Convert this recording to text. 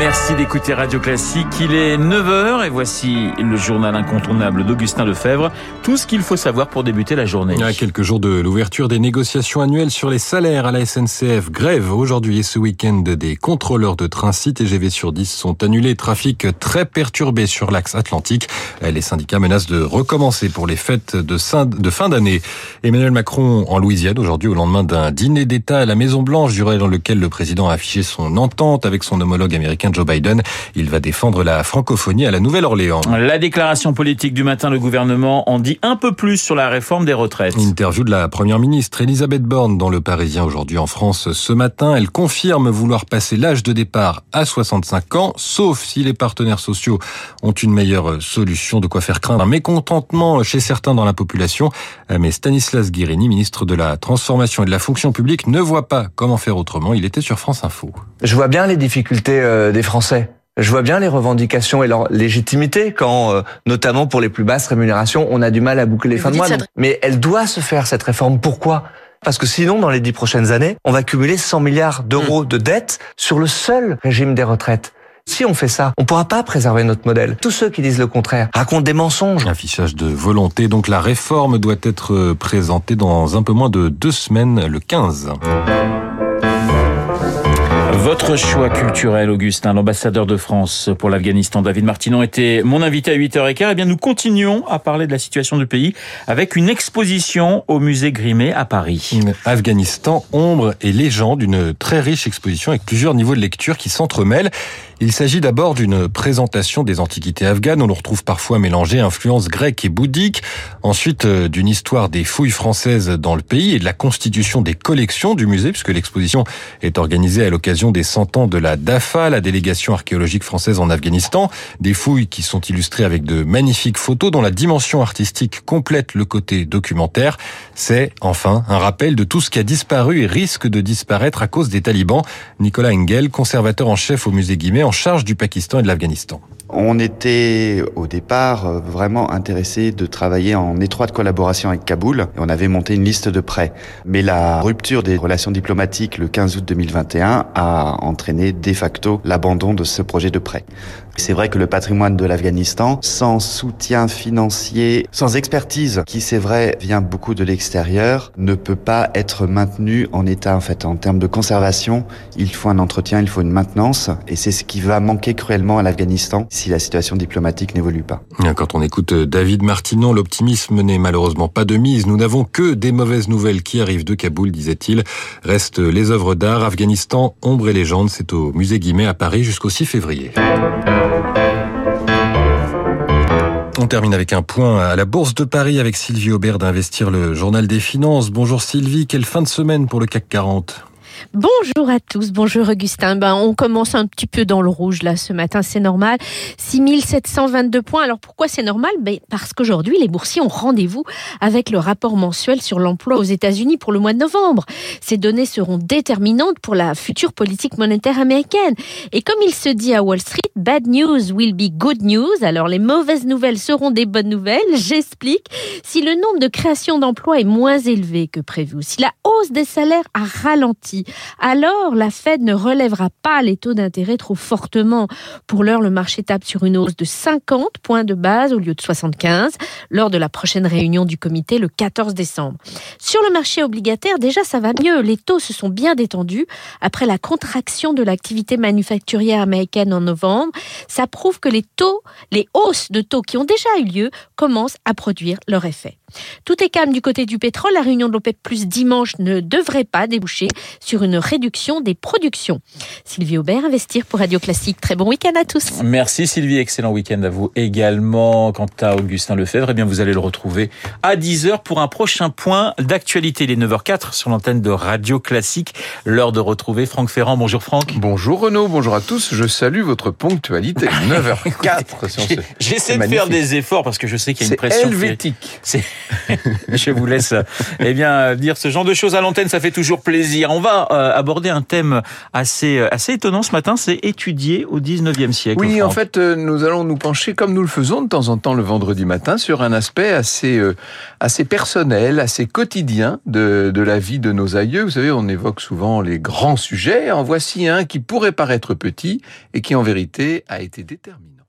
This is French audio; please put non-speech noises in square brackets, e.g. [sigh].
Merci d'écouter Radio Classique. Il est 9h et voici le journal incontournable d'Augustin Lefebvre. Tout ce qu'il faut savoir pour débuter la journée. À quelques jours de l'ouverture des négociations annuelles sur les salaires à la SNCF, grève aujourd'hui et ce week-end des contrôleurs de train 6 TGV sur 10 sont annulés. Trafic très perturbé sur l'axe atlantique. Les syndicats menacent de recommencer pour les fêtes de fin d'année. Emmanuel Macron en Louisiane aujourd'hui au lendemain d'un dîner d'État à la Maison Blanche, durée dans lequel le président a affiché son entente avec son homologue américain Joe Biden. Il va défendre la francophonie à la Nouvelle-Orléans. La déclaration politique du matin, le gouvernement en dit un peu plus sur la réforme des retraites. Interview de la première ministre Elisabeth Borne dans le Parisien aujourd'hui en France ce matin. Elle confirme vouloir passer l'âge de départ à 65 ans, sauf si les partenaires sociaux ont une meilleure solution, de quoi faire craindre un mécontentement chez certains dans la population. Mais Stanislas Guérini, ministre de la Transformation et de la Fonction publique, ne voit pas comment faire autrement. Il était sur France Info. Je vois bien les difficultés euh, des Français. Je vois bien les revendications et leur légitimité quand, euh, notamment pour les plus basses rémunérations, on a du mal à boucler les fins de mois. Mais elle doit se faire, cette réforme. Pourquoi? Parce que sinon, dans les dix prochaines années, on va cumuler 100 milliards d'euros de dettes sur le seul régime des retraites. Si on fait ça, on ne pourra pas préserver notre modèle. Tous ceux qui disent le contraire racontent des mensonges. Affichage de volonté. Donc la réforme doit être présentée dans un peu moins de deux semaines, le 15. Votre choix culturel, Augustin, l'ambassadeur de France pour l'Afghanistan, David Martinon, était mon invité à 8h15. Eh bien, nous continuons à parler de la situation du pays avec une exposition au musée Grimet à Paris. Afghanistan, ombre et légende, une très riche exposition avec plusieurs niveaux de lecture qui s'entremêlent. Il s'agit d'abord d'une présentation des antiquités afghanes. On le retrouve parfois mélangé influences grecques et bouddhiques. Ensuite, euh, d'une histoire des fouilles françaises dans le pays et de la constitution des collections du musée, puisque l'exposition est organisée à l'occasion des 100 ans de la DAFA, la délégation archéologique française en Afghanistan. Des fouilles qui sont illustrées avec de magnifiques photos dont la dimension artistique complète le côté documentaire. C'est, enfin, un rappel de tout ce qui a disparu et risque de disparaître à cause des talibans. Nicolas Engel, conservateur en chef au musée Guimet, en charge du Pakistan et de l'Afghanistan. On était au départ euh, vraiment intéressé de travailler en étroite collaboration avec Kaboul et on avait monté une liste de prêts. Mais la rupture des relations diplomatiques le 15 août 2021 a entraîné de facto l'abandon de ce projet de prêt. C'est vrai que le patrimoine de l'Afghanistan, sans soutien financier, sans expertise, qui c'est vrai vient beaucoup de l'extérieur, ne peut pas être maintenu en état en fait. En termes de conservation, il faut un entretien, il faut une maintenance, et c'est ce qui va manquer cruellement à l'Afghanistan si la situation diplomatique n'évolue pas. Quand on écoute David Martinon, l'optimisme n'est malheureusement pas de mise. Nous n'avons que des mauvaises nouvelles qui arrivent de Kaboul, disait-il. Restent les œuvres d'art, Afghanistan, ombre et légende. C'est au musée Guimet à Paris jusqu'au 6 février. On termine avec un point à la Bourse de Paris avec Sylvie Aubert d'Investir le Journal des Finances. Bonjour Sylvie, quelle fin de semaine pour le CAC 40 Bonjour à tous, bonjour Augustin. Ben, on commence un petit peu dans le rouge là ce matin, c'est normal. 6722 points. Alors pourquoi c'est normal? Ben, Parce qu'aujourd'hui, les boursiers ont rendez-vous avec le rapport mensuel sur l'emploi aux États-Unis pour le mois de novembre. Ces données seront déterminantes pour la future politique monétaire américaine. Et comme il se dit à Wall Street, bad news will be good news. Alors les mauvaises nouvelles seront des bonnes nouvelles. [laughs] J'explique. Si le nombre de créations d'emplois est moins élevé que prévu, si la hausse des salaires a ralenti, alors la Fed ne relèvera pas les taux d'intérêt trop fortement. Pour l'heure, le marché tape sur une hausse de 50 points de base au lieu de 75 lors de la prochaine réunion du comité le 14 décembre. Sur le marché obligataire, déjà ça va mieux. Les taux se sont bien détendus après la contraction de l'activité manufacturière américaine en novembre. Ça prouve que les taux, les hausses de taux qui ont déjà eu lieu commencent à produire leur effet. Tout est calme du côté du pétrole. La réunion de l'OPEP Plus dimanche ne devrait pas déboucher sur une réduction des productions. Sylvie Aubert, Investir pour Radio Classique. Très bon week-end à tous. Merci Sylvie, excellent week-end à vous également. Quant à Augustin Lefebvre, eh bien vous allez le retrouver à 10h pour un prochain point d'actualité. Il est 9h04 sur l'antenne de Radio Classique. L'heure de retrouver Franck Ferrand. Bonjour Franck. Bonjour Renaud, bonjour à tous. Je salue votre ponctualité. [laughs] 9h04 J'essaie de faire des efforts parce que je sais qu'il y a une pression. Helvétique. [laughs] [laughs] Je vous laisse eh bien dire ce genre de choses à l'antenne, ça fait toujours plaisir. On va euh, aborder un thème assez euh, assez étonnant ce matin, c'est étudier au 19e siècle. Oui, en fait, euh, nous allons nous pencher comme nous le faisons de temps en temps le vendredi matin sur un aspect assez assez personnel, assez quotidien de de la vie de nos aïeux. Vous savez, on évoque souvent les grands sujets. En voici un qui pourrait paraître petit et qui en vérité a été déterminant.